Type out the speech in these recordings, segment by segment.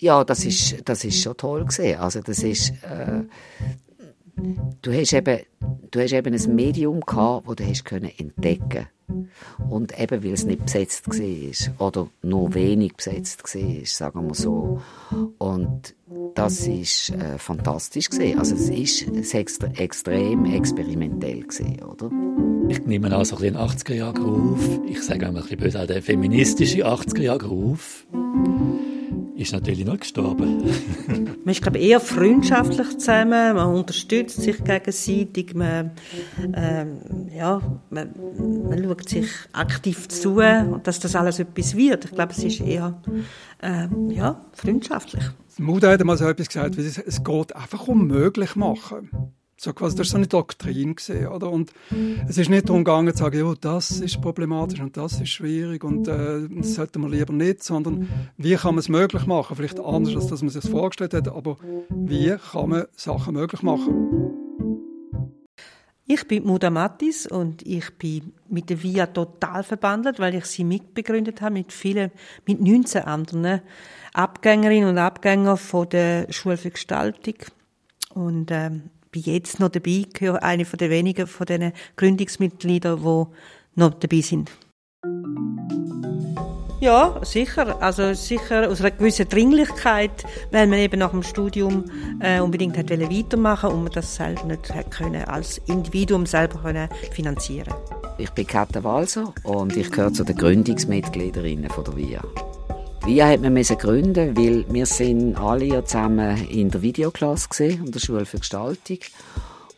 Ja, das ist, das ist schon toll gesehen. Also das ist, äh, du hast eben, du hast eben ein Medium gehabt, wo du hast können entdecken und eben weil es nicht besetzt war oder nur wenig besetzt war, sagen wir so. Und das ist äh, fantastisch gesehen. Also es es extra, extrem experimentell gesehen, oder? Ich nehme an so ein bisschen 80er Jahre Ruf. Ich sage einmal ein bisschen böse, der feministische 80er Jahre Ruf ist natürlich noch gestorben. man ist glaube eher freundschaftlich zusammen, man unterstützt sich gegenseitig, man, ähm, ja, man, man schaut sich aktiv zu, dass das alles etwas wird. Ich glaube, es ist eher ähm, ja, freundschaftlich. Muda hat mal so etwas gesagt, wie es geht einfach um möglich machen. So quasi, das war so eine Doktrin. Gewesen, oder? Und es ist nicht darum gegangen, zu sagen, ja, das ist problematisch und das ist schwierig und äh, das sollte man lieber nicht, sondern wie kann man es möglich machen? Vielleicht anders, als man sich vorgestellt hat, aber wie kann man Sachen möglich machen? Ich bin Muda Mattis und ich bin mit der VIA total verbandelt, weil ich sie mitbegründet habe mit vielen, mit 19 anderen Abgängerinnen und Abgängern von der Schule für Gestaltung. Und ähm, bin jetzt noch dabei, gehöre eine von den wenigen von diesen Gründungsmitgliedern, die noch dabei sind. Ja, sicher. Also sicher aus einer gewissen Dringlichkeit, weil man eben nach dem Studium äh, unbedingt hat weitermachen und man das selber nicht hat können, als Individuum selber können finanzieren Ich bin Katta Walser und ich gehöre zu den Gründungsmitgliederinnen von der VIA. Wie hat man gründen weil wir sind alle ja zusammen in der Videoklasse gesehen, an der Schule für Gestaltung.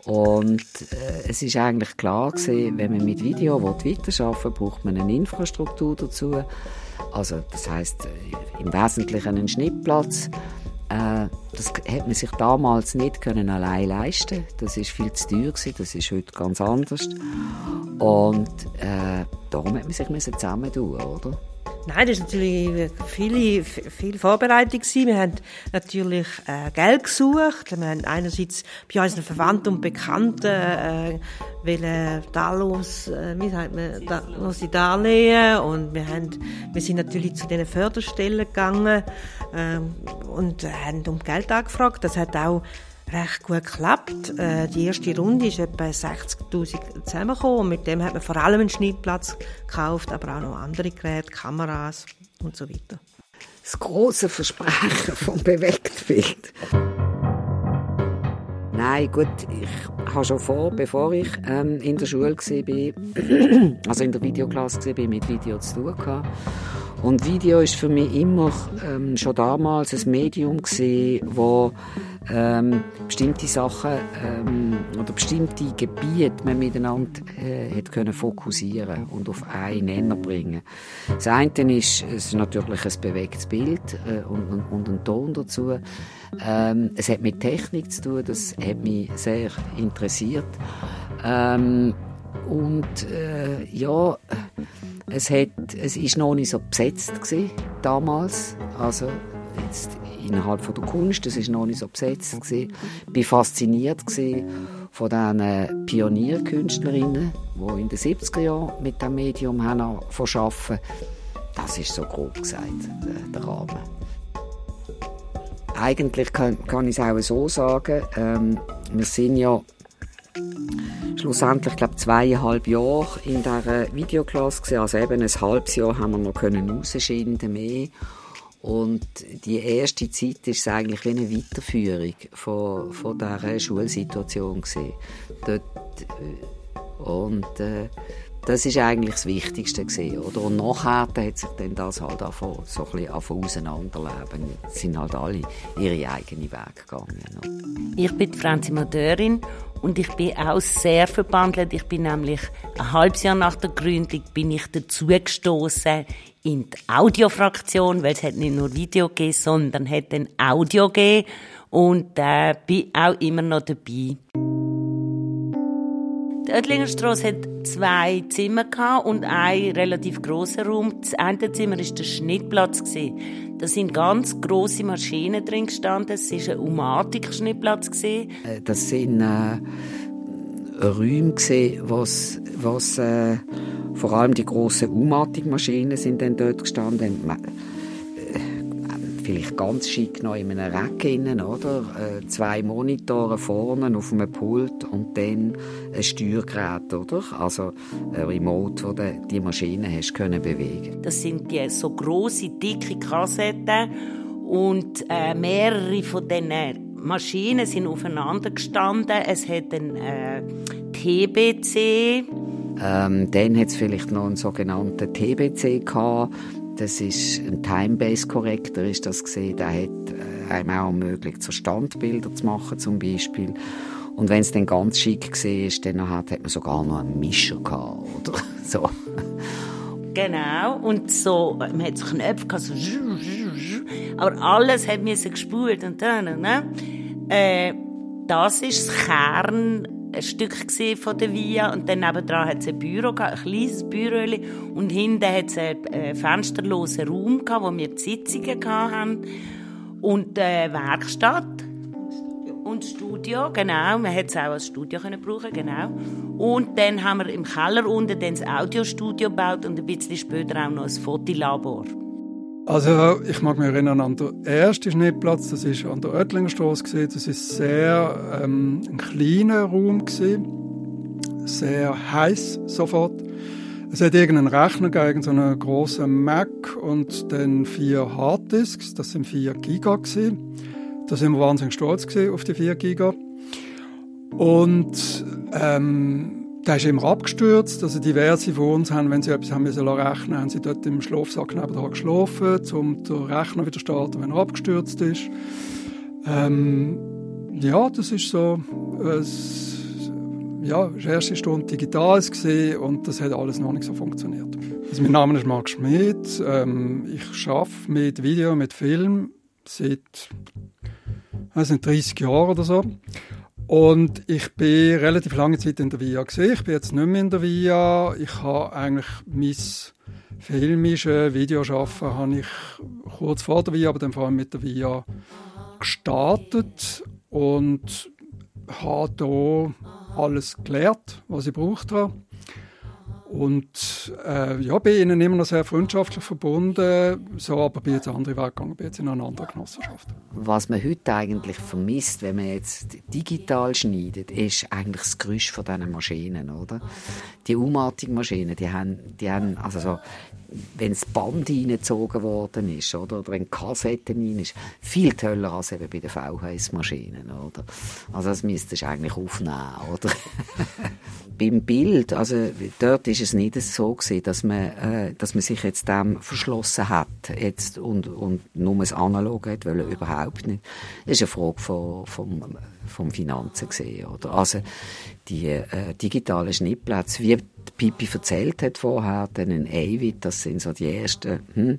Und äh, es ist eigentlich klar gewesen, wenn man mit Video weiterarbeiten will, braucht man eine Infrastruktur dazu. Also das heißt äh, im Wesentlichen einen Schnittplatz. Äh, das hat man sich damals nicht können allein leisten. Das ist viel zu teuer gewesen. Das ist heute ganz anders. Und äh, darum hat man sich zusammen tun, oder? Nein, das war natürlich viel, viel Vorbereitung. Wir haben natürlich äh, Geld gesucht. Wir haben einerseits bei unseren Verwandten und Bekannten äh, wollen Darlos, äh, wie sagt man, darlose Darlehen und wir, haben, wir sind natürlich zu diesen Förderstellen gegangen äh, und haben um Geld angefragt. Das hat auch recht gut geklappt. Äh, die erste Runde ist etwa 60.000 zusammengekommen mit dem hat man vor allem einen Schnittplatz gekauft, aber auch noch andere Geräte, Kameras und so weiter. Das große Versprechen vom Bewegtbild. Nein, gut, ich habe schon vor, bevor ich ähm, in der Schule war, also in der Videoklasse war, mit Video zu tun gehabt. Und Video ist für mich immer ähm, schon damals ein Medium gewesen, wo ähm, bestimmte Sachen ähm, oder bestimmte Gebiete man miteinander äh, hat können fokussieren und auf einen Nenner bringen. Das eine ist, es ist natürlich ein bewegtes Bild äh, und, und, und ein Ton dazu. Ähm, es hat mit Technik zu tun, das hat mich sehr interessiert. Ähm, und äh, ja, es, hat, es ist noch nicht so besetzt gewesen, damals. Also jetzt innerhalb von der Kunst, das ist noch nicht so besetzt gewesen. Ich war fasziniert gewesen von diesen Pionierkünstlerinnen, die in den 70er Jahren mit dem Medium haben verschaffen. Das ist so grob gesagt der Rahmen. Eigentlich kann, kann ich es auch so sagen. Ähm, wir sind ja schlussendlich, glaube zweieinhalb Jahre in dieser Videoklasse. Also eben ein halbes Jahr haben wir noch können rausschinden mehr. Und die erste Zeit ist eigentlich wie eine Weiterführung von, von dieser Schulsituation. Dort, äh, und äh, das ist eigentlich das Wichtigste gewesen, oder? Und nachher hat sich dann das halt auch so ein bisschen auseinanderleben. Es sind halt alle ihre eigenen Wege gegangen. Ich bin Franzi Madeurin und ich bin auch sehr verbandelt. Ich bin nämlich ein halbes Jahr nach der Gründung bin ich dazu gestoßen in die Audiofraktion, weil es hat nicht nur Video gegeben, sondern hat ein Audio gegeben und äh, bin auch immer noch dabei. Die Oettlingerstrasse hat zwei Zimmer und einen relativ grossen Raum. Das eine Zimmer war der Schnittplatz. Da sind ganz grosse Maschinen drin gestanden. Es war ein Umatik-Schnittplatz. Äh, das sind äh, Räume, was, was äh, vor allem die grossen Umatik-Maschinen dort gestanden. Äh, vielleicht ganz schick noch in einem Rack innen, oder? Äh, zwei Monitore vorne auf einem Pult und dann ein Steuergerät, oder? Also ein Remote, wo du die Maschine hast können bewegen. Das sind die so große dicke Kassetten und äh, mehrere von diesen Maschinen sind aufeinander gestanden. Es hat ein äh, TBC. Ähm, dann hat es vielleicht noch einen sogenannten TBC gehabt. Das ist ein Time-Base-Korrektor, ist das gesehen. Der hat äh, einem auch ermöglicht, so Standbilder zu machen, zum Beispiel. Und wenn es dann ganz schick war, dann hat, hat man sogar noch einen Mischer gehabt, oder so. Genau. Und so, man hat so Knöpfe gehabt, so, aber alles hat mir gespult und dann, ne? Äh, das ist das Kern ein Stück von der Via und dann nebenan hat es ein Büro ein kleines Büro und hinten hat es einen äh, fensterlosen Raum wo wir die Sitzungen hatten und eine Werkstatt und Studio, genau, man hätte es auch als Studio brauchen, genau. Und dann haben wir im Keller unten das Audiostudio gebaut und ein bisschen später auch noch ein Fotolabor. Also ich mag mich erinnern an den ersten Schnittplatz, das ist an der Oettlingerstraße. Das ist sehr ähm, ein kleiner Raum gewesen, sehr heiß sofort. Es hat irgendeinen Rechner gegeben, so einen großen Mac und dann vier Harddisks. Das sind vier Giga gewesen. Da sind wir wahnsinnig stolz auf die vier Giga. Und ähm, der ist immer abgestürzt. Also diverse von uns haben, wenn sie etwas haben müssen rechnen, haben sie dort im Schlafsack nebenan geschlafen, um den Rechner wieder zu starten, wenn er abgestürzt ist. Ähm, ja, das ist so, ein, ja, die erste Stunde digital und das hat alles noch nicht so funktioniert. Also mein Name ist Marc Schmidt. Ähm, ich arbeite mit Video, mit Film seit, nicht, 30 Jahren oder so. Und ich bin relativ lange Zeit in der VIA gesehen. Ich bin jetzt nicht mehr in der VIA. Ich habe eigentlich mein filmische Videoschaffen habe ich kurz vor der VIA, aber dann vor allem mit der VIA gestartet und habe hier alles gelernt, was ich braucht habe. Und äh, ja, bin ihnen immer noch sehr freundschaftlich verbunden, so aber bin jetzt andere Weg gegangen, bin jetzt in einer anderen Genossenschaft. Was man heute eigentlich vermisst, wenn man jetzt digital schneidet, ist eigentlich das Geräusch von diesen Maschinen, oder? Die Umartigmaschinen, die haben, die haben also so, wenn das Band reingezogen worden ist, oder, oder wenn Kassette rein ist, viel toller als eben bei den VHS-Maschinen, oder? Also das müsstest du eigentlich aufnehmen, oder? Beim Bild, also dort ist es nicht so gewesen, dass man, äh, dass man sich jetzt dem verschlossen hat, jetzt und, und nur das Analoge hat wollen, überhaupt nicht. Das ist eine Frage von, vom, vom Finanzen gesehen, oder? Also die äh, digitalen Schnittplätze, wie Pipi erzählt hat vorher, dann ein Avid, das sind so die ersten, hm,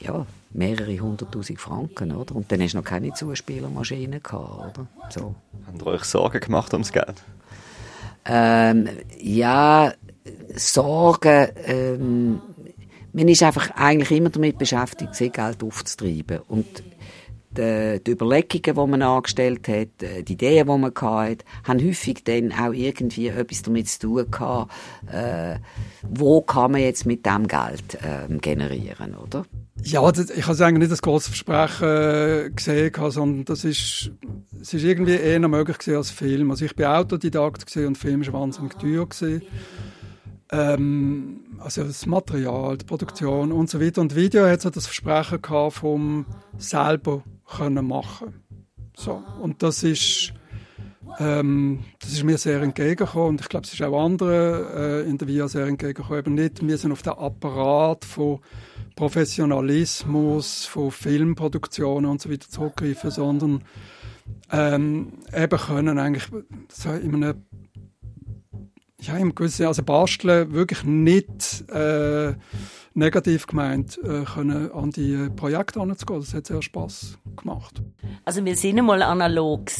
ja, mehrere hunderttausend Franken, oder? Und dann hast du noch keine Zuspielermaschine gehabt, oder? So. Habt ihr euch Sorgen gemacht ums Geld? Ähm, ja, Sorgen, ähm, man ist einfach eigentlich immer damit beschäftigt, Geld aufzutreiben. Und die, die Überlegungen, die man angestellt hat, äh, die Ideen, die man hatte, haben häufig dann auch irgendwie etwas damit zu tun gehabt, äh, wo kann man jetzt mit dem Geld äh, generieren, oder? Ja, das, ich habe eigentlich nicht das große Versprechen äh, gesehen, sondern das ist, es ist irgendwie eher möglich gewesen als Film. Also ich bin Autodidakt und Film war wahnsinnig teuer. Ähm, also das Material, die Produktion und so weiter. Und Video hat so das Versprechen gehabt vom selber können machen. So und das ist ähm, das ist mir sehr entgegengekommen und ich glaube, es ist auch anderen äh, in der VIA sehr entgegengekommen. Eben nicht, wir sind auf den Apparat von Professionalismus, von Filmproduktionen und so weiter zurückgreifen, sondern ähm, eben können eigentlich so in einem ja, im gewissen, also basteln wirklich nicht äh, negativ gemeint, äh, können an die Projekte heranzugehen. Das hat sehr Spass gemacht. Also wir sind einmal analog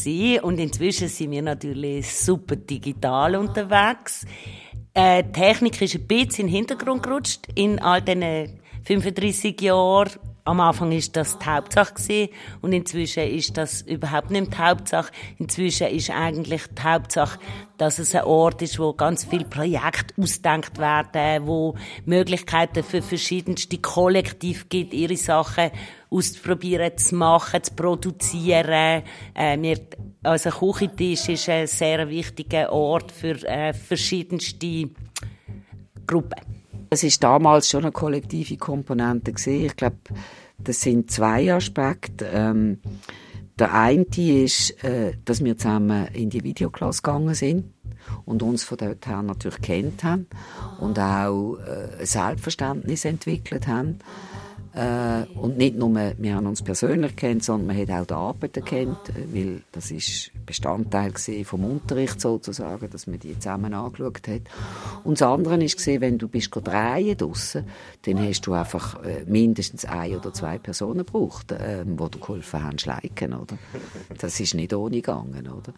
und inzwischen sind wir natürlich super digital unterwegs. Äh, die Technik ist ein bisschen in den Hintergrund gerutscht in all diesen 35 Jahren am Anfang ist das die Hauptsache gewesen, und inzwischen ist das überhaupt nicht die Hauptsache. Inzwischen ist eigentlich die Hauptsache, dass es ein Ort ist, wo ganz viele Projekte ausdenkt werden, wo Möglichkeiten für verschiedenste Kollektiv gibt, ihre Sachen auszuprobieren, zu machen, zu produzieren. Äh, wir, also Küchentisch ist ein sehr wichtiger Ort für äh, verschiedenste Gruppen. Es ist damals schon eine kollektive Komponente gesehen. Ich glaube, das sind zwei Aspekte. Ähm, der eine ist, äh, dass wir zusammen in die Videoklasse gegangen sind und uns von dort her natürlich kennt haben und auch äh, ein Selbstverständnis entwickelt haben. Äh, und nicht nur, wir haben uns persönlich kennt, sondern man hat auch die Arbeiten kennt, weil das ist Bestandteil vom Unterricht sozusagen, dass man die zusammen angeschaut hat. Und das andere ist gesehen, wenn du bist drehen draussen, dann hast du einfach äh, mindestens ein oder zwei Personen gebraucht, äh, wo du geholfen haben, schleiken, oder? Das ist nicht ohne gegangen, oder?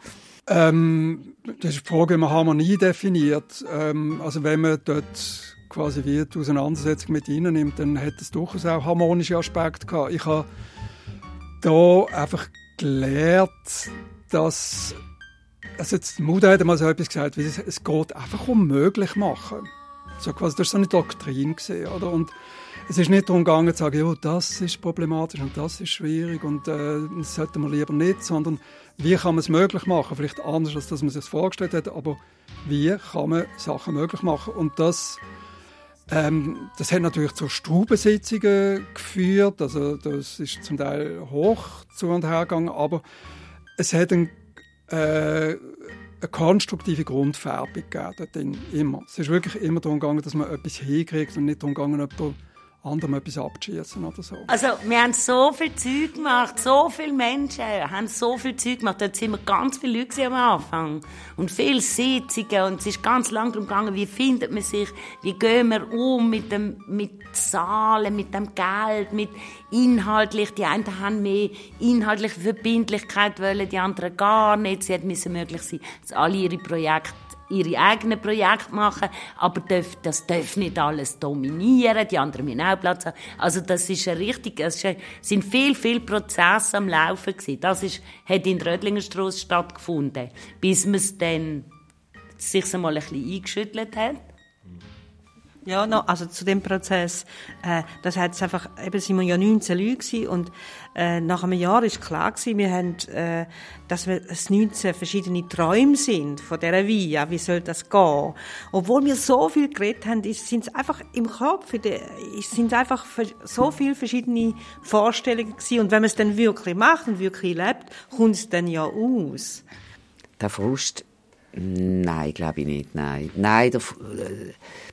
Ähm, das ist die Frage, man Harmonie definiert. Ähm, also wenn man dort quasi wie die Auseinandersetzung mit ihnen nimmt, dann hat es durchaus auch harmonische Aspekte gehabt. Ich habe da einfach gelernt, dass also jetzt Mutter hat mal so etwas gesagt, wie es, es geht einfach um möglich machen. So quasi, das war so eine Doktrin gesehen, oder? Und es ist nicht darum gegangen zu sagen, ja, das ist problematisch und das ist schwierig und äh, das sollten wir lieber nicht, sondern wie kann man es möglich machen? Vielleicht anders, als dass man sich vorgestellt hat, aber wie kann man Sachen möglich machen? Und das ähm, das hat natürlich zu Straubensitzungen geführt, also das ist zum Teil hoch zu und her gegangen, aber es hat ein, äh, eine konstruktive Grundfärbung gegeben, immer. Es ist wirklich immer darum gegangen, dass man etwas hinkriegt und nicht darum gegangen, jemanden anderem etwas abzuschießen oder so. Also, wir haben so viel Zeug gemacht, so viele Menschen haben so viel Zeug gemacht. Dort sind wir ganz viele Leute am Anfang. Und viele Sitzungen. Und es ist ganz lang darum gegangen, wie findet man sich, wie gehen wir um mit dem, mit Zahlen, mit dem Geld, mit inhaltlich. Die einen haben mehr inhaltliche Verbindlichkeit wollen, die anderen gar nicht. Sie müssen möglich sein, dass alle ihre Projekte ihre eigenen Projekte machen, aber darf, das darf nicht alles dominieren, die anderen müssen auch Platz haben. Also das ist ein richtig, es sind viel, viel Prozesse am Laufen gewesen. Das ist, hat in Rödlingerstrasse stattgefunden, bis man es dann sich einmal ein bisschen eingeschüttelt hat. Ja, no, also zu dem Prozess, äh, das hat einfach, eben sind wir ja 19 Leute und äh, nach einem Jahr ist klar gewesen, wir haben, äh, dass wir es 19 verschiedene Träume sind von dieser Via, wie soll das gehen? Obwohl wir so viel geredet haben, sind es einfach im Kopf, sind einfach so viele verschiedene Vorstellungen gewesen und wenn man es dann wirklich macht und wirklich lebt, kommt es dann ja aus. Der Frust Nein, glaube ich nicht. Nein, nein. Der, äh,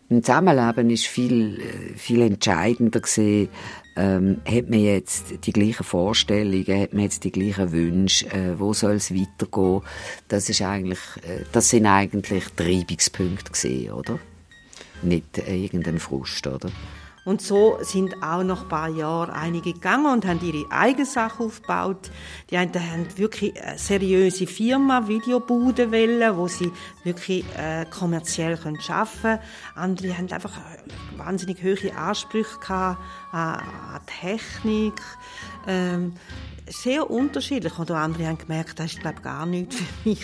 im Zusammenleben ist viel, äh, viel entscheidender gesehen. Ähm, hat man jetzt die gleichen Vorstellungen, hat man jetzt die gleichen Wünsche, äh, wo soll es weitergehen? Das ist eigentlich, äh, das sind eigentlich Treibungspunkte gesehen, oder? Nicht äh, irgendein Frust, oder? Und so sind auch nach ein paar Jahren einige gegangen und haben ihre eigene Sache aufgebaut. Die einen haben wirklich eine seriöse Firma, Videobude wollen, wo sie wirklich äh, kommerziell arbeiten können. Andere haben einfach wahnsinnig hohe Ansprüche gehabt an, an Technik. Ähm, sehr unterschiedlich. Oder andere haben gemerkt, das ist, glaube gar nichts für mich.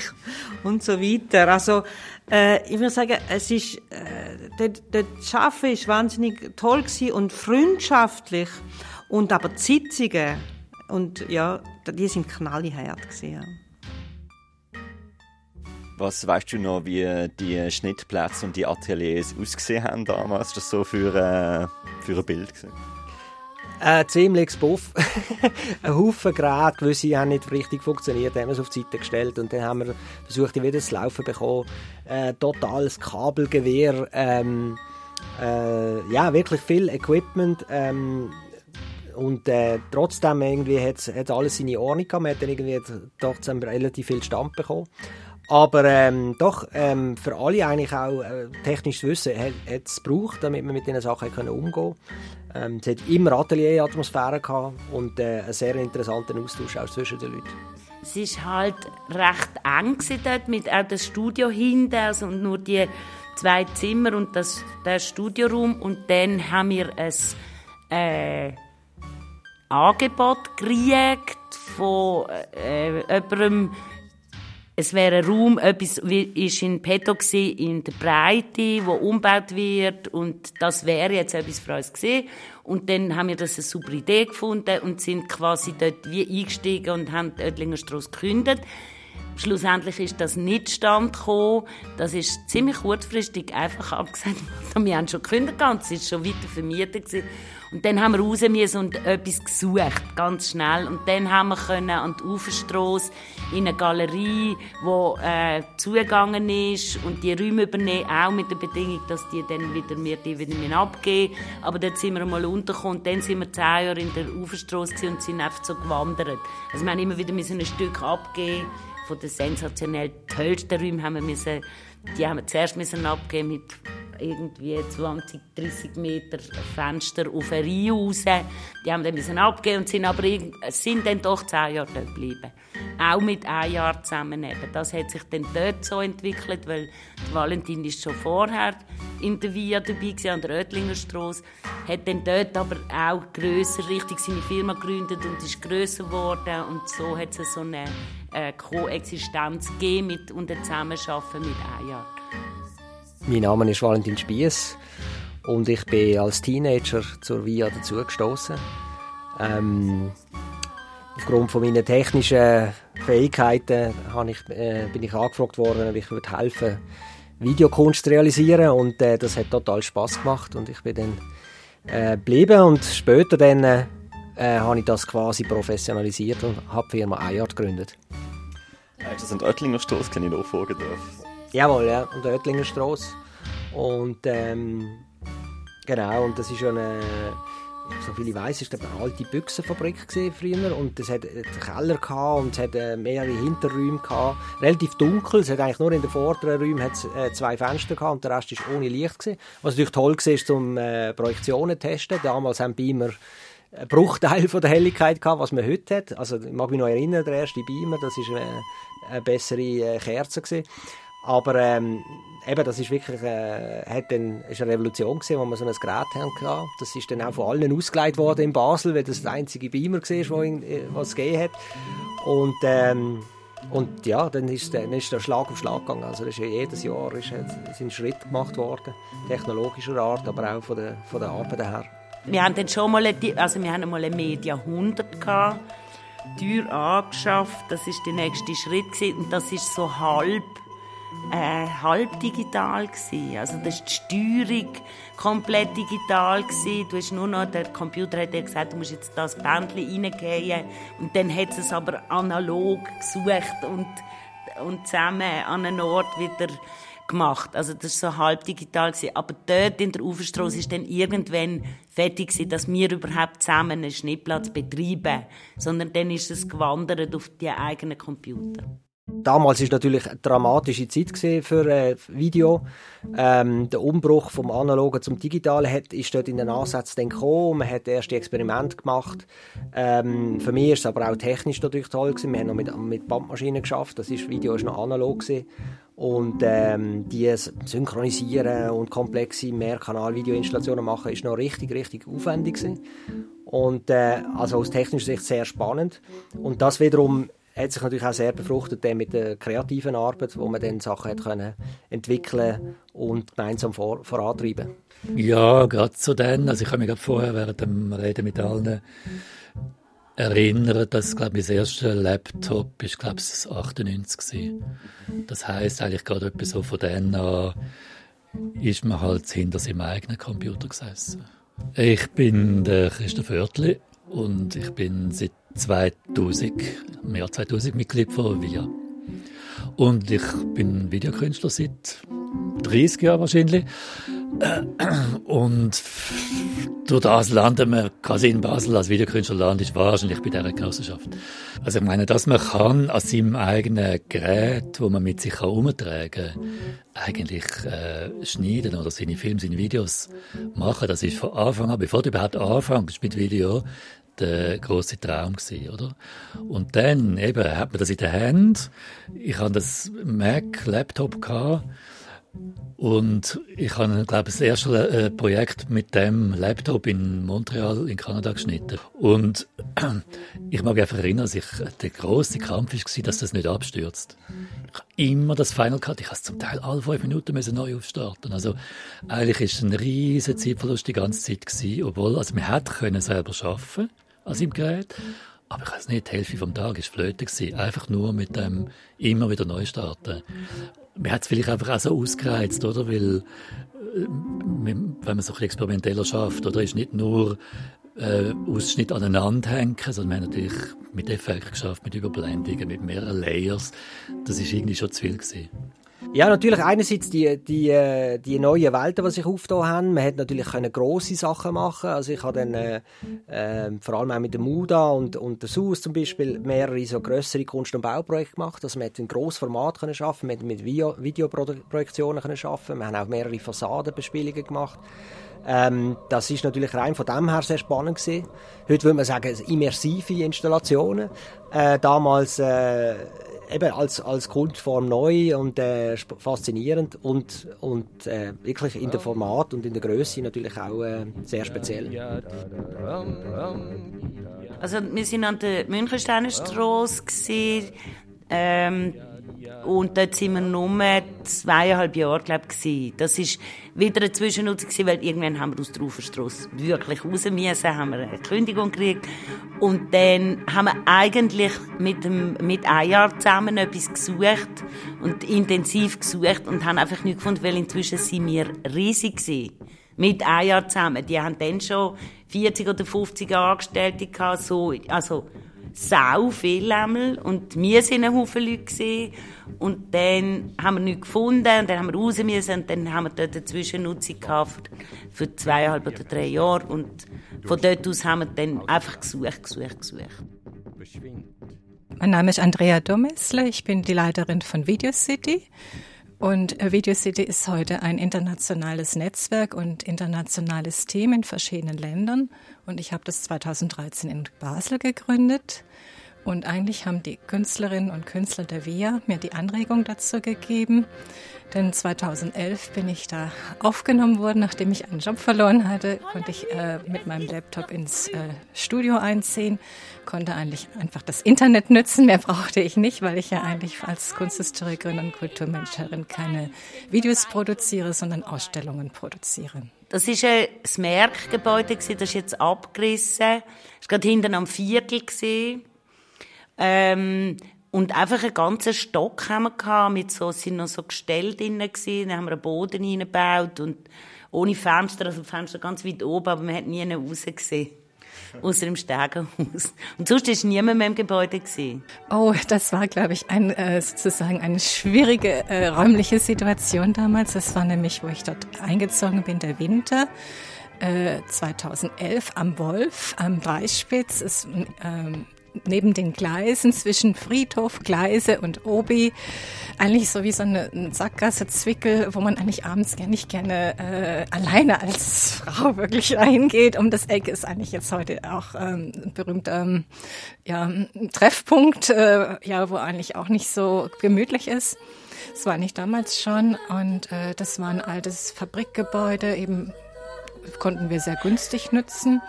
Und so weiter. Also, äh, ich würde sagen, es ist, äh, dort, dort Arbeiten ist wahnsinnig toll gewesen und freundschaftlich. Und aber die Sitzungen, und ja, die sind knallhart gewesen. Was weißt du noch, wie die Schnittplätze und die Ateliers ausgesehen haben damals? Das so für, äh, für ein Bild gewesen? Äh, ziemliches Buff. ein Haufen Geräte, gewisse haben nicht richtig funktioniert, haben wir es auf die Seite gestellt und dann haben wir versucht, die wieder zu laufen bekommen. Äh, totales Kabelgewehr, ähm, äh, ja, wirklich viel Equipment. Ähm, und äh, trotzdem hat es alles seine Ordnung gehabt. Man hat dann irgendwie trotzdem relativ viel Stand bekommen. Aber ähm, doch, ähm, für alle eigentlich auch äh, technisches Wissen hat es gebraucht, damit man mit diesen Sachen können umgehen ähm, Es hat immer Atelier-Atmosphäre und äh, einen sehr interessanten Austausch auch zwischen den Leuten. Es war halt recht eng dort, mit auch das Studio hinten, also nur die zwei Zimmer und das, der Studioraum. Und dann haben wir ein äh, Angebot gekriegt von äh, jemandem, es wäre ein Raum, etwas ist in Petto in der Breite, wo umgebaut wird und das wäre jetzt etwas für uns gewesen. Und dann haben wir das eine super Idee gefunden und sind quasi dort wie eingestiegen und haben Oettlinger Strasse gekündigt. Schlussendlich ist das nicht stand gekommen. Das ist ziemlich kurzfristig einfach abgesagt Wir haben schon gekündigt es ist schon weiter vermietet gewesen. Und dann haben wir raus und etwas gesucht, ganz schnell. Und dann haben wir können an die Uferstrasse in eine Galerie, wo äh, zugegangen ist und die Räume übernehmen, auch mit der Bedingung, dass die dann wieder mir die wieder abgeben Aber dort sind wir mal untergekommen und dann sind wir zehn Jahre in der Uferstrasse und sind einfach so gewandert. Also wir haben immer wieder ein Stück abgeben von den sensationell tollsten Räumen haben wir müssen, die haben wir zuerst müssen abgeben mit irgendwie 20, 30 Meter Fenster auf eine Reihe raus. Die haben dann abgeben und sind aber sind dann doch zehn Jahre dort geblieben. Auch mit einem Jahr zusammen. Eben. Das hat sich dann dort so entwickelt, weil Valentin ist schon vorher in der Via dabei gewesen, an der Oettlinger Straße, hat dann dort aber auch grösser richtig seine Firma gegründet und ist grösser geworden und so hat es so eine äh, Koexistenz gegeben mit, und ein Zusammenarbeiten mit Ayat. Mein Name ist Valentin Spiess und ich bin als Teenager zur VIA dazugestoßen. Ähm, aufgrund von meinen technischen Fähigkeiten ich, äh, bin ich angefragt worden, ob ich würde helfen Videokunst zu realisieren und äh, das hat total Spaß gemacht und ich bin dann äh, geblieben und später dann äh, habe ich das quasi professionalisiert und habe die Firma iArt gegründet. Ist das der Oettlinger Straße, kann ich nachfragen darf? Jawohl, ja, an der Oettlinger Straße. Und ähm, genau, und das ist ja eine, so viel ich weiß, ist eine alte Büchsenfabrik früher und es hat einen Keller gehabt und es hat äh, mehrere Hinterräume gehabt, relativ dunkel, es hat eigentlich nur in den vorderen Räumen äh, zwei Fenster gehabt und der Rest ist ohne Licht gewesen. Was natürlich toll war, zum äh, Projektionen zu testen. Damals haben Beamer einen Bruchteil von der Helligkeit gehabt, was man heute hat. Also ich mag mich noch erinnern, der erste Beamer, das ist eine, eine bessere äh, Kerze gewesen. Aber ähm, eben, das ist wirklich äh, hat dann, ist eine Revolution gewesen, wo wir so ein Gerät hatten. Das ist dann auch von allen ausgeleitet worden in Basel, weil das der einzige Beamer war, äh, was es gegeben hat. Und, ähm, und ja, dann ist, dann ist der Schlag auf Schlag gegangen. Also ist jedes Jahr ist, sind Schritte gemacht worden, technologischer Art, aber auch von der, von der Arbeit her. Wir haben dann schon mal, eine, also mal ein Media 100 gehabt, Tür angeschafft, das ist der nächste Schritt gewesen. und das ist so halb äh, halb digital gewesen. Also das ist die Steuerung komplett digital gewesen. Du hast nur noch, der Computer hat dir gesagt, du musst jetzt das Bändchen reingehen und dann hat es aber analog gesucht und, und zusammen an einen Ort wieder gemacht. Also das war so halb digital gewesen. Aber dort in der Uferstraße ist dann irgendwann fertig gewesen, dass wir überhaupt zusammen einen Schnittplatz betreiben, sondern dann ist es gewandert auf die eigenen Computer. Damals ist natürlich eine dramatische Zeit für äh, Video. Ähm, der Umbruch vom Analogen zum Digitalen hat, ist dort in den Ansätzen gekommen. Man hat erste Experimente gemacht. Ähm, für mich ist es aber auch technisch natürlich toll gewesen. Wir haben noch mit, mit Bandmaschinen geschafft. Das ist, Video ist noch analog gewesen. Und ähm, die synchronisieren und komplexe Mehrkanal-Videoinstallationen machen, ist noch richtig, richtig aufwendig gewesen. Und äh, also aus technischer Sicht sehr spannend. Und das wiederum hat sich natürlich auch sehr befruchtet mit der kreativen Arbeit, wo man dann Sachen hat können entwickeln und gemeinsam vor, vorantreiben. Ja, gerade zu denen. Also ich habe mich gerade vorher während dem Reden mit allen erinnert, dass glaube ich, das erste Laptop ist glaube ich 98 war. Das heißt eigentlich gerade etwas so von denen an ist man halt hinter seinem eigenen Computer gesessen. Ich bin der Christoph Oertli und ich bin seit 2000, mehr als 2000 Mitglied von VIA. Und ich bin Videokünstler seit 30 Jahren wahrscheinlich. Und durch das landen wir quasi in Basel als Videokünstler landet wahrscheinlich bei dieser Genossenschaft. Also ich meine, dass man kann an seinem eigenen Gerät, wo man mit sich herumtragen kann, eigentlich äh, schneiden oder seine Filme, seine Videos machen. Das ist von Anfang an, bevor du überhaupt anfängst mit Video, der große Traum gewesen, oder? Und dann eben hat man das in der Hand. Ich hatte das Mac Laptop gehabt, Und ich habe, glaube das erste äh, Projekt mit dem Laptop in Montreal in Kanada geschnitten. Und ich mag einfach erinnern, dass ich, der große Kampf war, dass das nicht abstürzt. Ich habe immer das Final Cut, ich habe zum Teil alle fünf Minuten müssen neu aufstarten. Also eigentlich ist ein riesen Zeitverlust die ganze Zeit gewesen, obwohl, also wir hätten können selber schaffen, also im Gerät. Aber ich weiß nicht, die Hälfte vom Tag war Flöte. Gewesen. Einfach nur mit dem immer wieder neu starten man hat es vielleicht einfach auch so ausgereizt, oder? Weil, äh, wenn man so ein experimenteller schafft, oder? Ist nicht nur äh, Ausschnitt aneinander hängen, sondern wir haben natürlich mit Effekten geschafft, mit Überblendungen, mit mehreren Layers. Das ist irgendwie schon zu viel gewesen. Ja, natürlich einerseits die, die, äh, die neuen Welten, die sich aufgetan haben. Man hätte natürlich grosse Sachen machen Also ich habe dann äh, äh, vor allem auch mit dem Muda und, und der SUS zum Beispiel mehrere so grössere Kunst- und Bauprojekte gemacht. Also man hätte ein grosses Format schaffen, man mit Video, Videoprojektionen schaffen. Wir haben auch mehrere Fassadenbespielungen gemacht. Ähm, das ist natürlich rein von dem her sehr spannend gewesen. Heute würde man sagen, immersive Installationen. Äh, damals äh, eben als, als Kunstform neu und äh, faszinierend und, und äh, wirklich in der Format und in der Größe natürlich auch äh, sehr speziell. Also wir sind an der Münchensteiner Straße ähm, und dort sind wir nur zweieinhalb Jahre, glaube ich, Das ist wieder eine Zwischennutzung weil irgendwann haben wir aus der Uferstrasse wirklich raus müssen, haben wir eine Kündigung gekriegt. Und dann haben wir eigentlich mit, dem, mit einem Jahr zusammen etwas gesucht und intensiv gesucht und haben einfach nichts gefunden, weil inzwischen sind wir riesig gewesen. Mit einem Jahr zusammen. Die haben dann schon 40 oder 50 Angestellte gehabt, so, also, sau viel einmal. Und wir sind ein Haufen Leute gewesen. Und dann haben wir nichts gefunden und dann haben wir raus müssen und dann haben wir dort eine Zwischennutzung gehabt für zweieinhalb oder drei Jahre und von dort aus haben wir dann einfach gesucht, gesucht, gesucht. Mein Name ist Andrea Domesle, ich bin die Leiterin von Video City. Und Video City ist heute ein internationales Netzwerk und internationales Team in verschiedenen Ländern. Und ich habe das 2013 in Basel gegründet. Und eigentlich haben die Künstlerinnen und Künstler der VIA mir die Anregung dazu gegeben. Denn 2011 bin ich da aufgenommen worden, nachdem ich einen Job verloren hatte, konnte ich äh, mit meinem Laptop ins äh, Studio einziehen, konnte eigentlich einfach das Internet nützen. Mehr brauchte ich nicht, weil ich ja eigentlich als Kunsthistorikerin und Kulturmenscherin keine Videos produziere, sondern Ausstellungen produziere. Das ist ein Merkgebäude, das ist jetzt abgerissen. Das war gerade hinten am Viertel. Ähm, und einfach einen ganzen Stock haben wir gehabt, mit so, sind noch so Gestell drin gewesen, dann haben wir einen Boden reingebaut und ohne Fenster, also Fenster ganz weit oben, aber man hat nie rausgesehen. Außer im Stegenhaus. Und sonst war niemand mehr im Gebäude. Gewesen. Oh, das war, glaube ich, ein, äh, sozusagen eine schwierige äh, räumliche Situation damals. Das war nämlich, wo ich dort eingezogen bin, der Winter. 2011 äh, am Wolf, am Dreispitz. ist ähm, neben den Gleisen zwischen Friedhof, Gleise und Obi eigentlich so wie so eine Sackgasse Zwickel, wo man eigentlich abends gar nicht gerne äh, alleine als Frau wirklich reingeht. Um das Eck ist eigentlich jetzt heute auch ähm, ein berühmter ähm, ja, Treffpunkt, äh, ja, wo eigentlich auch nicht so gemütlich ist. Das war nicht damals schon und äh, das war ein altes Fabrikgebäude, eben konnten wir sehr günstig nutzen.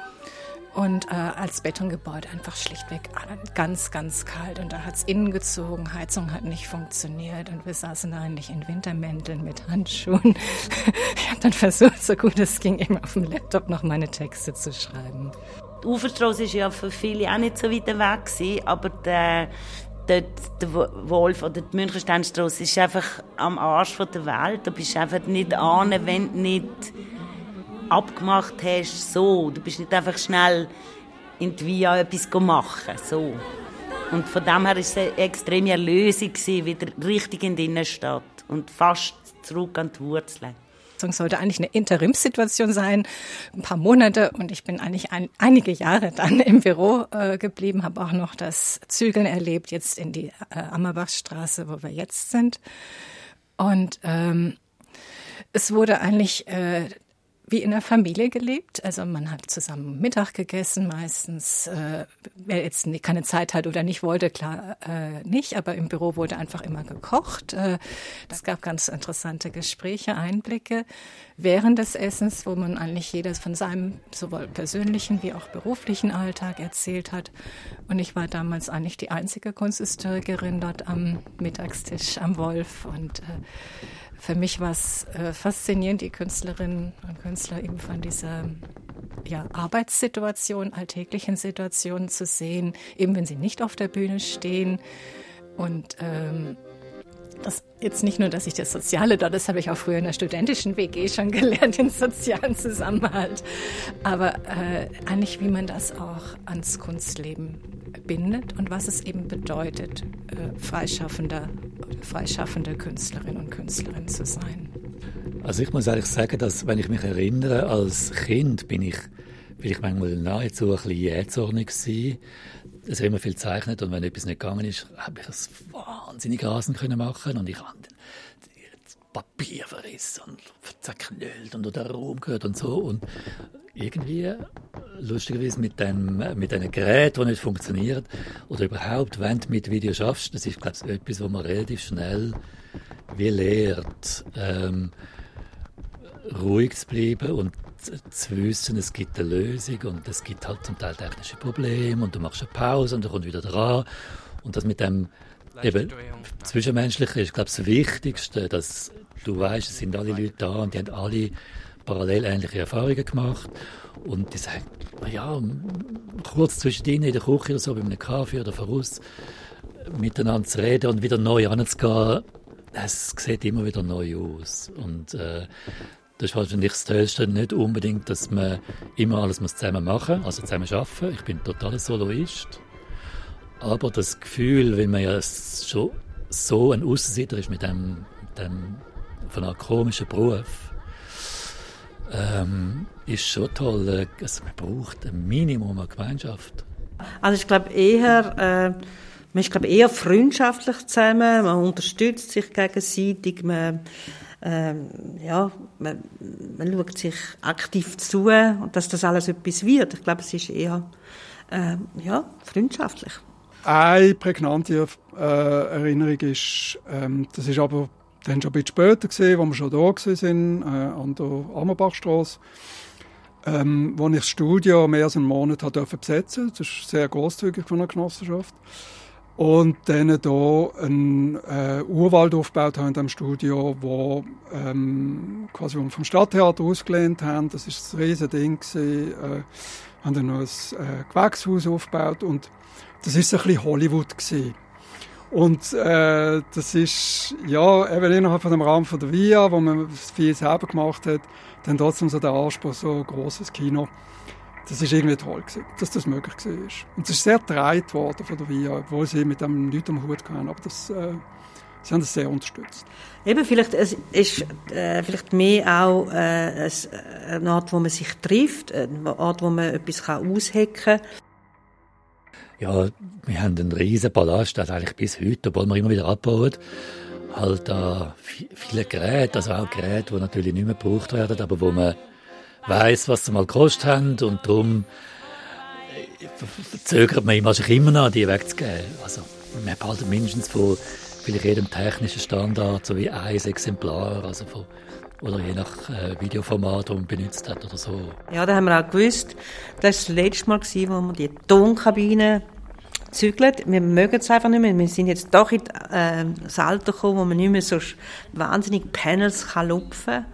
Und äh, als Betongebäude einfach schlichtweg ganz, ganz kalt. Und da hat es innen gezogen, Heizung hat nicht funktioniert. Und wir saßen da eigentlich in Wintermänteln mit Handschuhen. ich habe dann versucht, so gut es ging, eben auf dem Laptop noch meine Texte zu schreiben. Die Uferstraße war ja für viele auch nicht so weit weg, gewesen, aber der, der, der Wolf oder die Münchensteinstraße ist einfach am Arsch der Welt. Da bist du einfach nicht an, wenn nicht abgemacht hast, so. Du bist nicht einfach schnell in die Via etwas machen, so. Und von dem her war es eine extreme Erlösung, wieder richtig in die Innenstadt und fast zurück an die Wurzeln. Es sollte eigentlich eine Interimssituation sein, ein paar Monate und ich bin eigentlich ein, einige Jahre dann im Büro äh, geblieben, habe auch noch das Zügeln erlebt, jetzt in die äh, Ammerbachstraße, wo wir jetzt sind. Und ähm, es wurde eigentlich äh, wie in einer Familie gelebt. Also man hat zusammen Mittag gegessen, meistens. Äh, wer jetzt keine Zeit hat oder nicht wollte, klar äh, nicht. Aber im Büro wurde einfach immer gekocht. Äh, das gab ganz interessante Gespräche, Einblicke während des Essens, wo man eigentlich jedes von seinem sowohl persönlichen wie auch beruflichen Alltag erzählt hat. Und ich war damals eigentlich die einzige Kunsthistorikerin dort am Mittagstisch am Wolf und äh, für mich war es äh, faszinierend, die Künstlerinnen und Künstler eben von dieser ja, Arbeitssituation, alltäglichen Situationen zu sehen, eben wenn sie nicht auf der Bühne stehen. Und ähm, das jetzt nicht nur, dass ich das Soziale da, das habe ich auch früher in der studentischen WG schon gelernt, den sozialen Zusammenhalt, aber äh, eigentlich, wie man das auch ans Kunstleben bindet und was es eben bedeutet, äh, freischaffender freischaffende Künstlerin und Künstlerin zu sein. Also ich muss ehrlich sagen, dass wenn ich mich erinnere, als Kind bin ich vielleicht manchmal nahezu ein bisschen jähzornig gewesen. Es immer viel gezeichnet und wenn etwas nicht gegangen ist, habe ich das wahnsinnig rasend können machen und ich habe Papier verrissen und zerknüllt und der Raum gehört und so und irgendwie lustigerweise mit dem mit einem Gerät, das nicht funktioniert oder überhaupt, wenn du mit Video schaffst, das ist glaube ich etwas, wo man relativ schnell wie lehrt, ähm, ruhig zu bleiben und zu wissen, es gibt eine Lösung und es gibt halt zum Teil technische Probleme und du machst eine Pause und du kommst wieder dran. Und das mit dem eben Zwischenmenschliche ist, glaube ich, das Wichtigste, dass du weißt, es sind alle Leute da und die haben alle parallel ähnliche Erfahrungen gemacht. Und die sagen, ja, kurz zwischendrin in der Küche oder so, bei einem Kaffee oder voraus, miteinander zu reden und wieder neu anzugehen, es sieht immer wieder neu aus. Und äh, das ist wahrscheinlich das Tollste, nicht unbedingt, dass man immer alles zusammen machen muss, also zusammen arbeiten. Ich bin totaler Soloist. Aber das Gefühl, wenn man ja schon so ein Aussenseiter ist mit dem, dem von einem komischen Beruf, ähm, ist schon toll. Also man braucht ein Minimum an Gemeinschaft. Also ich glaube eher, äh, man ist glaube eher freundschaftlich zusammen, man unterstützt sich gegenseitig, man ähm, ja, man, man schaut sich aktiv zu und dass das alles etwas wird. Ich glaube, es ist eher äh, ja, freundschaftlich. Eine prägnante äh, Erinnerung ist, ähm, das ist aber dann schon ein bisschen später gesehen, wo wir schon da waren, äh, an der Ammerbachstraße, ähm, wo ich das Studio mehr als einen Monat hat besetzen Das ist sehr großzügig von der Genossenschaft. Und dann hier einen äh, Urwald aufgebaut haben in diesem Studio, wo ähm, quasi wo wir vom Stadttheater ausgelehnt haben. Das ist ein riesiges Ding gewesen. Äh, haben dann noch ein äh, Gewächshaus aufgebaut und das ist ein bisschen Hollywood gewesen. Und äh, das ist, ja, eben innerhalb von dem Rahmen von der VIA, wo man viel selber gemacht hat, dann trotzdem so der Anspruch, so ein grosses Kino. Das ist irgendwie toll gewesen, dass das möglich war. Und es ist sehr dreit worden von der VIA, obwohl sie mit dem nichts am Hut hatten, aber das, äh, sie haben das sehr unterstützt. Eben, vielleicht es ist äh, vielleicht mehr auch äh, eine Art, wo man sich trifft, eine Art, wo man etwas kann aushacken kann ja, wir haben einen riesen Palast, also eigentlich bis heute, obwohl wir immer wieder abbauen. Halt da viele Geräte, also auch Geräte, die natürlich nicht mehr gebraucht werden, aber wo man weiß, was sie mal gekostet haben und darum äh, zögert man immer, sich immer noch, die wegzugeben. Also, wir behalten mindestens von vielleicht jedem technischen Standard so wie ein Exemplar, also von oder je nach äh, Videoformat, das man benutzt hat oder so. Ja, da haben wir auch gewusst, das war das letzte Mal, wo wir die Tonkabine zügeln. Wir mögen es einfach nicht mehr. Wir sind jetzt doch in äh, das Alter gekommen, wo man nicht mehr so wahnsinnig Panels kann lupfen kann.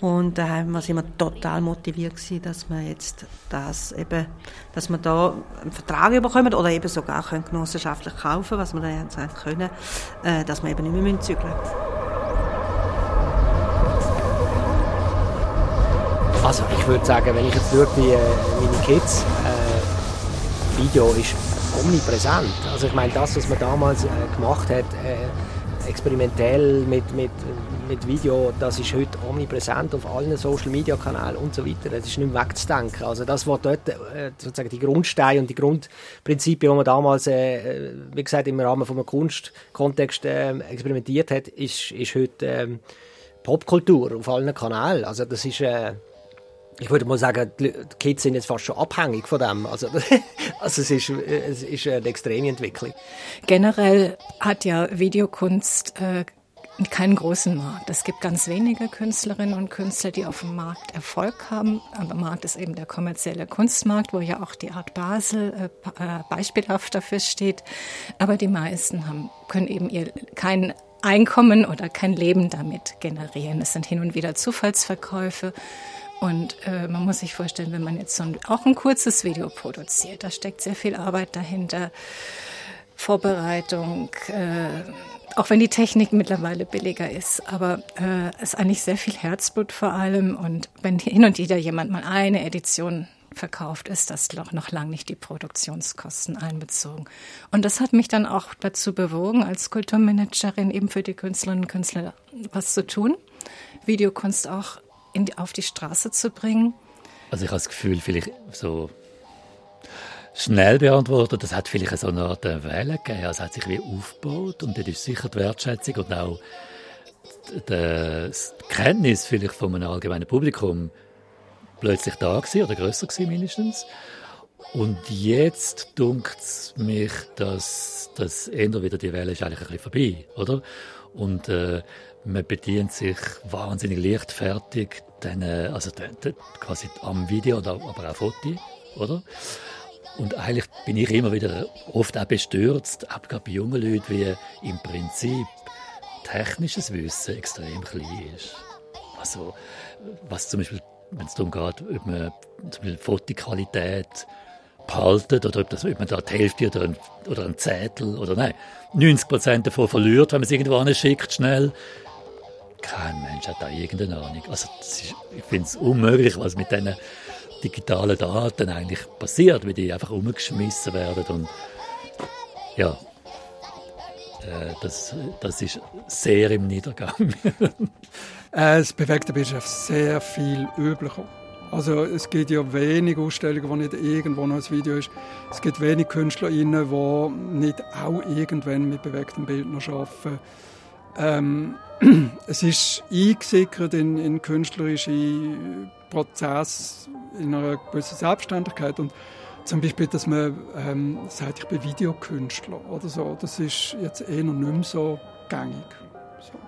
Und da haben wir immer total motiviert gewesen, dass wir jetzt das eben, dass wir da einen Vertrag bekommen oder eben sogar können genossenschaftlich kaufen, was wir dann können, äh, dass wir eben nicht mehr zügeln müssen. Also ich würde sagen, wenn ich jetzt schaue, wie äh, meine Kids, äh, Video ist omnipräsent. Also ich meine, das, was man damals äh, gemacht hat, äh, experimentell mit, mit, mit Video, das ist heute omnipräsent auf allen Social Media Kanälen und so weiter. Das ist nicht mehr wegzudenken. Also das war dort äh, sozusagen die Grundsteine und die Grundprinzipien, die man damals, äh, wie gesagt, im Rahmen von einem Kunstkontext äh, experimentiert hat, ist, ist heute äh, Popkultur auf allen Kanälen. Also das ist äh, ich würde mal sagen, die Kids sind jetzt fast schon abhängig von dem. Also, also es, ist, es ist eine extreme Entwicklung. Generell hat ja Videokunst äh, keinen großen Markt. Es gibt ganz wenige Künstlerinnen und Künstler, die auf dem Markt Erfolg haben. Aber Markt ist eben der kommerzielle Kunstmarkt, wo ja auch die Art Basel äh, äh, beispielhaft dafür steht. Aber die meisten haben, können eben ihr kein Einkommen oder kein Leben damit generieren. Es sind hin und wieder Zufallsverkäufe. Und äh, man muss sich vorstellen, wenn man jetzt so ein, auch ein kurzes Video produziert, da steckt sehr viel Arbeit dahinter, Vorbereitung, äh, auch wenn die Technik mittlerweile billiger ist, aber äh, es ist eigentlich sehr viel Herzblut vor allem. Und wenn hin und wieder jemand mal eine Edition verkauft, ist das noch, noch lang nicht die Produktionskosten einbezogen. Und das hat mich dann auch dazu bewogen, als Kulturmanagerin eben für die Künstlerinnen und Künstler was zu tun, Videokunst auch in, auf die Straße zu bringen? Also ich habe das Gefühl, vielleicht so schnell beantwortet, das hat vielleicht so eine Art Welle gegeben, also es hat sich wie aufgebaut und das ist sicher die Wertschätzung und auch das Kenntnis vielleicht von einem allgemeinen Publikum plötzlich da gewesen, oder grösser gewesen mindestens. Und jetzt dunkt es mich, dass das eher wieder die Welle ist eigentlich ein bisschen vorbei, oder? Und äh, man bedient sich wahnsinnig leichtfertig den, also den, den, quasi am Video, aber auch Foto, oder? Und eigentlich bin ich immer wieder oft auch bestürzt, auch gerade bei jungen Leuten, wie im Prinzip technisches Wissen extrem klein ist. Also, was zum Beispiel, wenn es darum geht, ob man zum Beispiel Fotoqualität behalten oder ob, das, ob man da die Hälfte oder ein, oder ein Zettel oder nein, 90 Prozent davon verliert, wenn man es irgendwo schickt schnell. Kein Mensch hat da irgendeine Ahnung. Also ist, ich finde es unmöglich, was mit diesen digitalen Daten eigentlich passiert, wie die einfach umgeschmissen werden und ja, äh, das, das ist sehr im Niedergang. Äh, es bewegt die Wirtschaft sehr viel üblicher. Also es gibt ja wenig Ausstellungen, wo nicht irgendwo noch ein Video ist. Es gibt wenig KünstlerInnen, die nicht auch irgendwann mit bewegtem Bild noch arbeiten. Ähm, es ist eingesickert in, in künstlerische Prozesse in einer gewissen Selbstständigkeit und zum Beispiel, dass man ähm, sagt, ich bin Videokünstler oder so, das ist jetzt eh noch nicht mehr so gängig. So.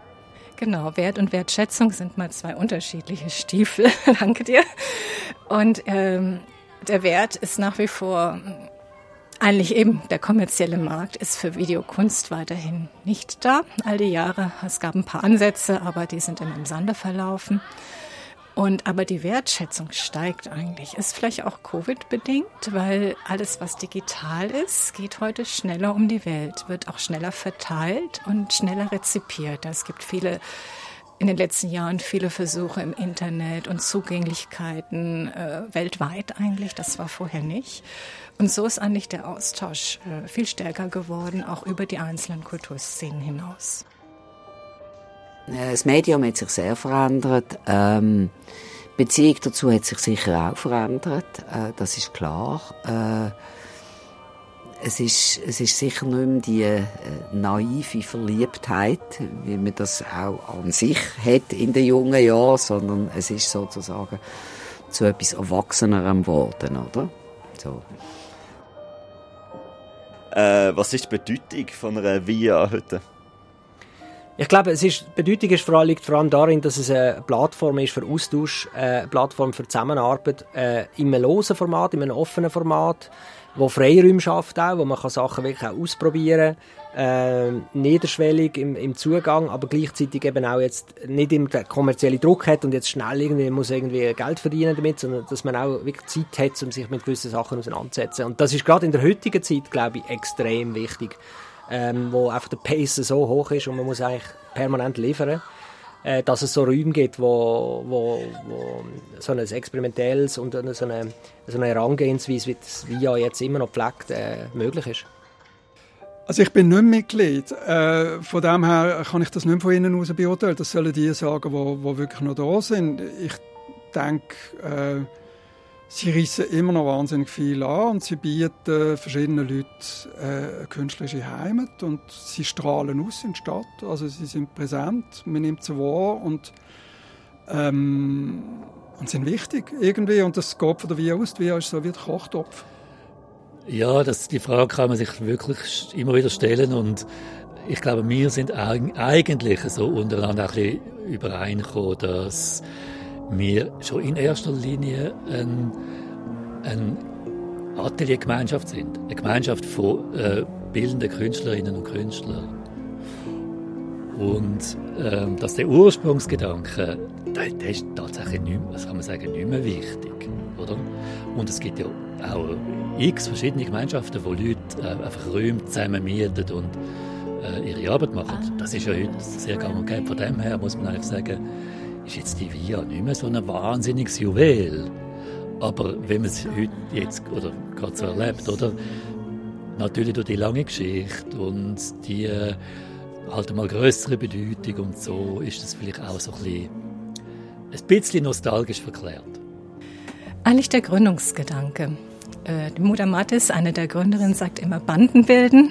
Genau, Wert und Wertschätzung sind mal zwei unterschiedliche Stiefel. Danke dir. Und ähm, der Wert ist nach wie vor eigentlich eben der kommerzielle Markt ist für Videokunst weiterhin nicht da. All die Jahre, es gab ein paar Ansätze, aber die sind immer im Sande verlaufen. Und aber die Wertschätzung steigt eigentlich. Ist vielleicht auch Covid-bedingt, weil alles, was digital ist, geht heute schneller um die Welt, wird auch schneller verteilt und schneller rezipiert. Es gibt viele in den letzten Jahren viele Versuche im Internet und Zugänglichkeiten äh, weltweit eigentlich. Das war vorher nicht. Und so ist eigentlich der Austausch äh, viel stärker geworden, auch über die einzelnen Kulturszenen hinaus. Das Medium hat sich sehr verändert. Ähm, Beziehung dazu hat sich sicher auch verändert. Äh, das ist klar. Äh, es ist, es ist sicher nicht mehr die äh, naive Verliebtheit, wie man das auch an sich hat in den jungen Jahren, sondern es ist sozusagen zu etwas Erwachsenerem geworden, oder? So. Äh, was ist die Bedeutung von einer VIA heute? Ich glaube, es ist, die Bedeutung ist vor allem, liegt vor allem darin, dass es eine Plattform ist für Austausch, eine Plattform für Zusammenarbeit äh, in einem losen Format, in einem offenen Format, wo Freiräume schafft auch, wo man kann Sachen wirklich auch ausprobieren äh, niederschwellig im, im Zugang, aber gleichzeitig eben auch jetzt nicht den kommerziellen Druck hat und jetzt schnell irgendwie muss irgendwie Geld verdienen damit, sondern dass man auch wirklich Zeit hat, um sich mit gewissen Sachen auseinanderzusetzen. Und das ist gerade in der heutigen Zeit, glaube ich, extrem wichtig ähm, wo einfach der Pace so hoch ist und man muss eigentlich permanent liefern, äh, dass es so Räume gibt, wo, wo, wo so ein experimentelles und so eine, so eine Herangehensweise, wie das VIA jetzt immer noch pflegt, äh, möglich ist. Also ich bin nicht Mitglied. Äh, von dem her kann ich das nicht von innen aus beurteilen. Das sollen die sagen, die wirklich noch da sind. Ich denke, äh, Sie reissen immer noch wahnsinnig viel an und sie bieten verschiedenen Leuten äh, eine künstlerische Heimat und sie strahlen aus in die Stadt. Also sie sind präsent, man nimmt sie wahr und ähm, und sind wichtig irgendwie. Und das geht von der Wie aus. Die Wie ist so wie der Kochtopf. Ja, das, die Frage kann man sich wirklich immer wieder stellen und ich glaube, wir sind eigentlich so untereinander ein bisschen übereingekommen, dass wir schon in erster Linie ein, ein Ateliergemeinschaft sind. Eine Gemeinschaft von äh, bildenden Künstlerinnen und Künstlern. Und ähm, dass der Ursprungsgedanke, der, der ist tatsächlich nicht, was kann man sagen, nicht mehr wichtig. Oder? Und es gibt ja auch x verschiedene Gemeinschaften, wo Leute äh, einfach Räume zusammen mieten und äh, ihre Arbeit machen. Das ist ja heute sehr gang und gäbe. Von dem her muss man eigentlich sagen, ist jetzt die VIA nicht mehr so ein wahnsinniges Juwel. Aber wenn man es heute jetzt oder gerade so erlebt, oder? Natürlich durch die lange Geschichte und die äh, halt mal größere Bedeutung und so ist das vielleicht auch so ein bisschen, ein bisschen nostalgisch verklärt. Eigentlich der Gründungsgedanke. Äh, die Mutter Mathis, eine der Gründerinnen, sagt immer Banden bilden.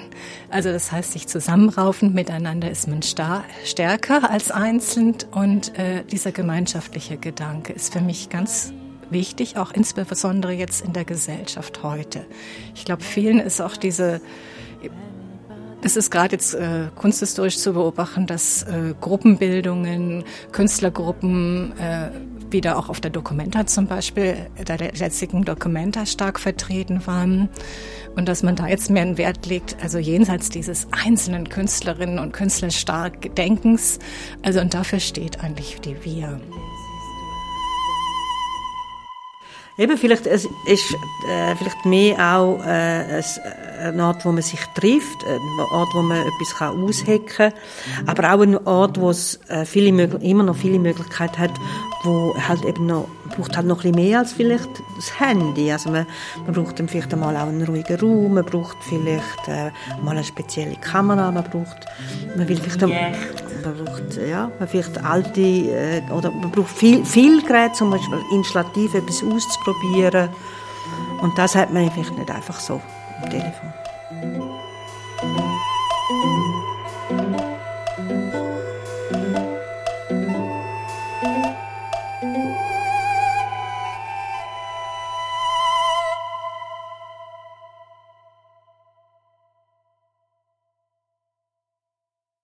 Also das heißt, sich zusammenraufen, miteinander ist man stärker als einzeln. Und äh, dieser gemeinschaftliche Gedanke ist für mich ganz wichtig, auch insbesondere jetzt in der Gesellschaft heute. Ich glaube, vielen ist auch diese es ist gerade jetzt äh, kunsthistorisch zu beobachten, dass äh, Gruppenbildungen, Künstlergruppen äh, wieder auch auf der Documenta zum Beispiel, der jetzigen Documenta stark vertreten waren. Und dass man da jetzt mehr einen Wert legt, also jenseits dieses einzelnen Künstlerinnen und Künstler stark Denkens. Also und dafür steht eigentlich die Wir. Eben, vielleicht es ist äh, vielleicht mehr auch äh, äh eine Art, wo man sich trifft, eine Art, wo man etwas kann aushacken kann, aber auch eine Art, wo es äh, viele, immer noch viele Möglichkeiten hat, wo halt eben noch braucht halt noch ein bisschen mehr als vielleicht das Handy. Also man, man braucht dann vielleicht einmal auch einen ruhigen Raum, man braucht vielleicht äh, mal eine spezielle Kamera, man braucht, man will vielleicht, yeah. Man braucht, ja, man vielleicht alte, äh, oder man braucht viel, viel Geräte, zum Beispiel installativ etwas auszuprobieren. Und das hat man vielleicht nicht einfach so am Telefon.